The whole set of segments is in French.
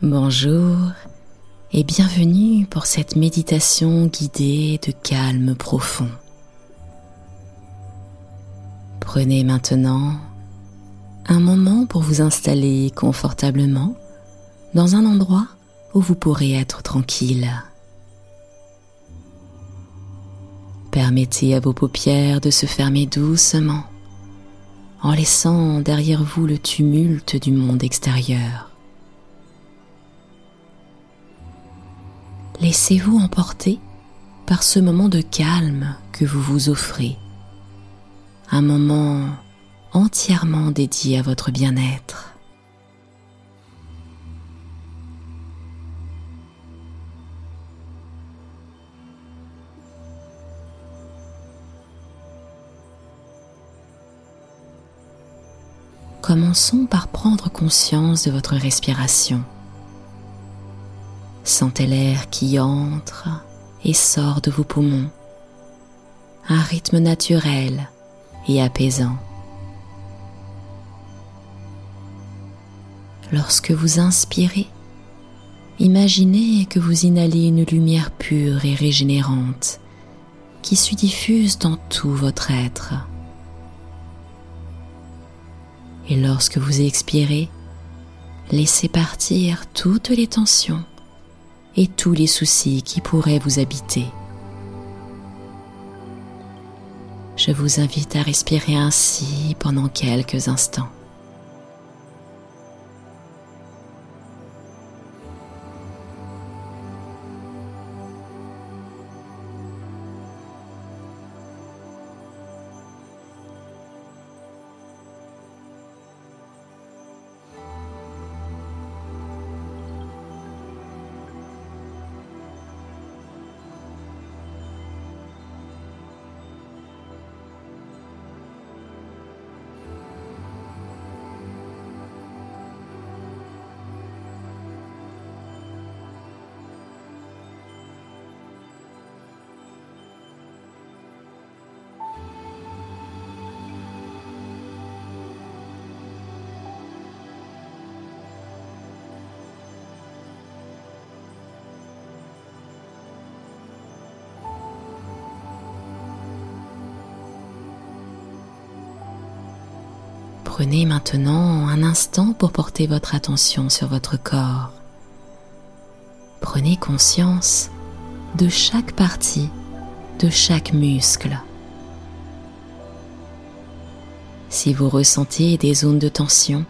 Bonjour et bienvenue pour cette méditation guidée de calme profond. Prenez maintenant un moment pour vous installer confortablement dans un endroit où vous pourrez être tranquille. Permettez à vos paupières de se fermer doucement en laissant derrière vous le tumulte du monde extérieur. Laissez-vous emporter par ce moment de calme que vous vous offrez, un moment entièrement dédié à votre bien-être. Commençons par prendre conscience de votre respiration. Sentez l'air qui entre et sort de vos poumons, un rythme naturel et apaisant. Lorsque vous inspirez, imaginez que vous inhalez une lumière pure et régénérante qui se diffuse dans tout votre être. Et lorsque vous expirez, laissez partir toutes les tensions et tous les soucis qui pourraient vous habiter. Je vous invite à respirer ainsi pendant quelques instants. Prenez maintenant un instant pour porter votre attention sur votre corps. Prenez conscience de chaque partie, de chaque muscle. Si vous ressentez des zones de tension,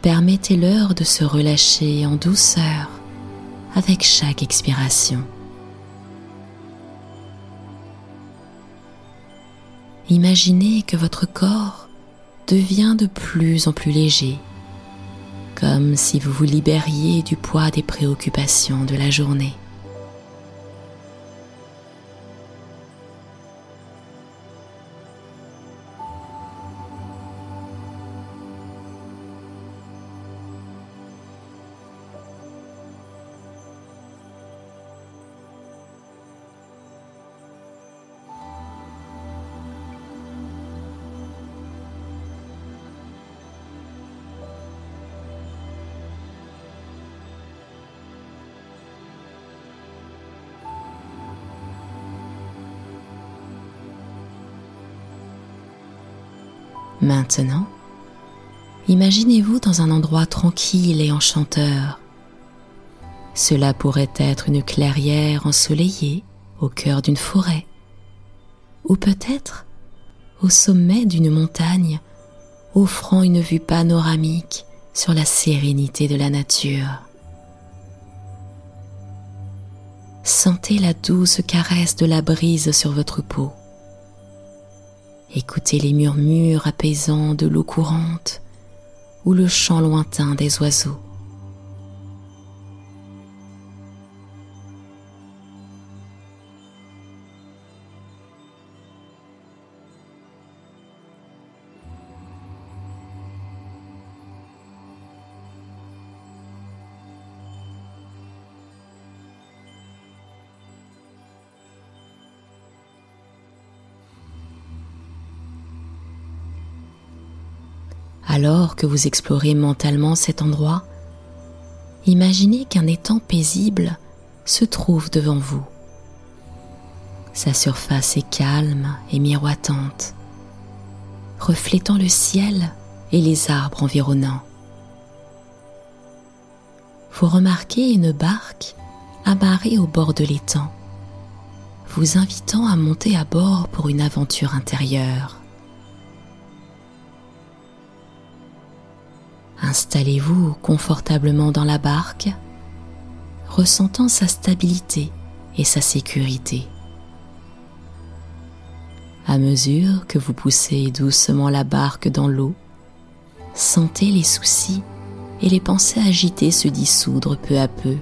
permettez-leur de se relâcher en douceur avec chaque expiration. Imaginez que votre corps devient de plus en plus léger, comme si vous vous libériez du poids des préoccupations de la journée. Maintenant, imaginez-vous dans un endroit tranquille et enchanteur. Cela pourrait être une clairière ensoleillée au cœur d'une forêt, ou peut-être au sommet d'une montagne offrant une vue panoramique sur la sérénité de la nature. Sentez la douce caresse de la brise sur votre peau. Écoutez les murmures apaisants de l'eau courante ou le chant lointain des oiseaux. Alors que vous explorez mentalement cet endroit, imaginez qu'un étang paisible se trouve devant vous. Sa surface est calme et miroitante, reflétant le ciel et les arbres environnants. Vous remarquez une barque amarrée au bord de l'étang, vous invitant à monter à bord pour une aventure intérieure. Installez-vous confortablement dans la barque, ressentant sa stabilité et sa sécurité. À mesure que vous poussez doucement la barque dans l'eau, sentez les soucis et les pensées agitées se dissoudre peu à peu,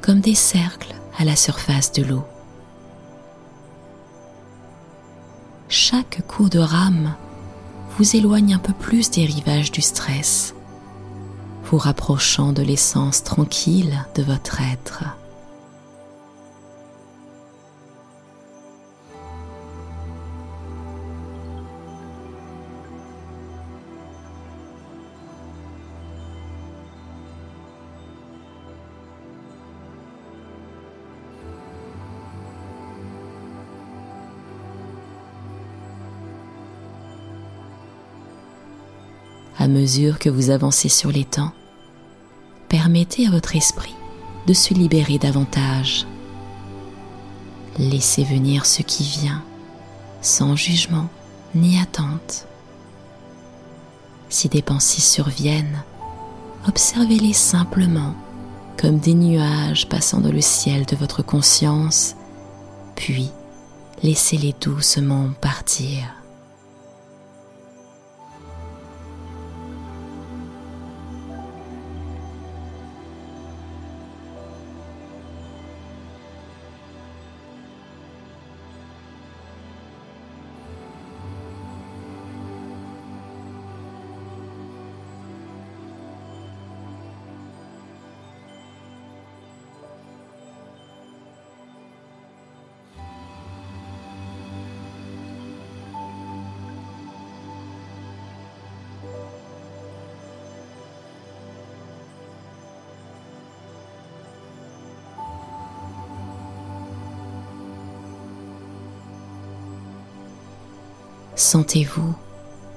comme des cercles à la surface de l'eau. Chaque coup de rame vous éloigne un peu plus des rivages du stress vous rapprochant de l'essence tranquille de votre être. À mesure que vous avancez sur les temps, permettez à votre esprit de se libérer davantage. Laissez venir ce qui vient, sans jugement ni attente. Si des pensées surviennent, observez-les simplement comme des nuages passant dans le ciel de votre conscience, puis laissez-les doucement partir. Sentez-vous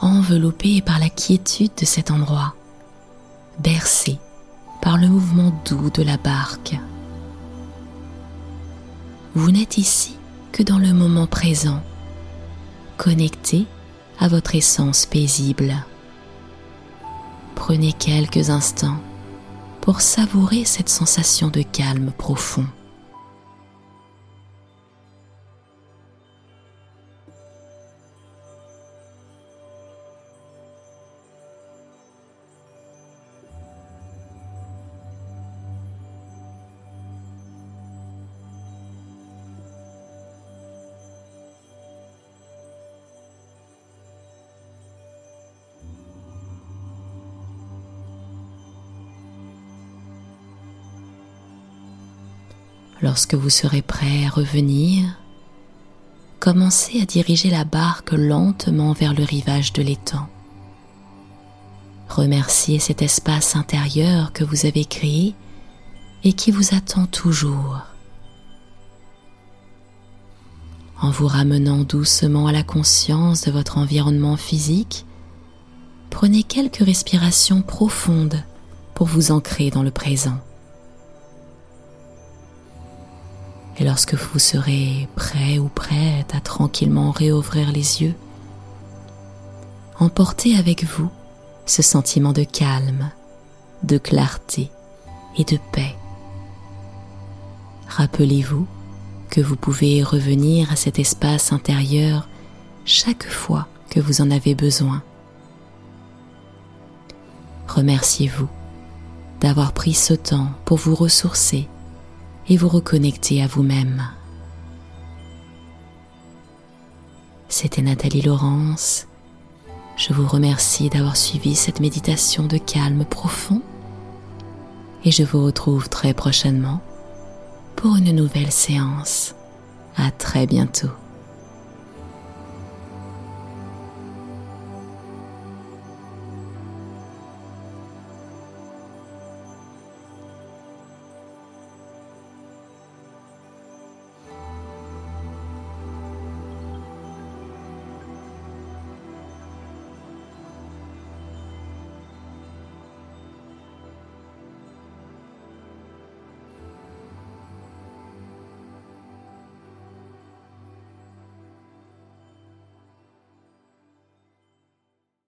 enveloppé par la quiétude de cet endroit, bercé par le mouvement doux de la barque. Vous n'êtes ici que dans le moment présent, connecté à votre essence paisible. Prenez quelques instants pour savourer cette sensation de calme profond. Lorsque vous serez prêt à revenir, commencez à diriger la barque lentement vers le rivage de l'étang. Remerciez cet espace intérieur que vous avez créé et qui vous attend toujours. En vous ramenant doucement à la conscience de votre environnement physique, prenez quelques respirations profondes pour vous ancrer dans le présent. Et lorsque vous serez prêt ou prête à tranquillement réouvrir les yeux, emportez avec vous ce sentiment de calme, de clarté et de paix. Rappelez-vous que vous pouvez revenir à cet espace intérieur chaque fois que vous en avez besoin. Remerciez-vous d'avoir pris ce temps pour vous ressourcer et vous reconnecter à vous-même. C'était Nathalie Laurence. Je vous remercie d'avoir suivi cette méditation de calme profond et je vous retrouve très prochainement pour une nouvelle séance. À très bientôt.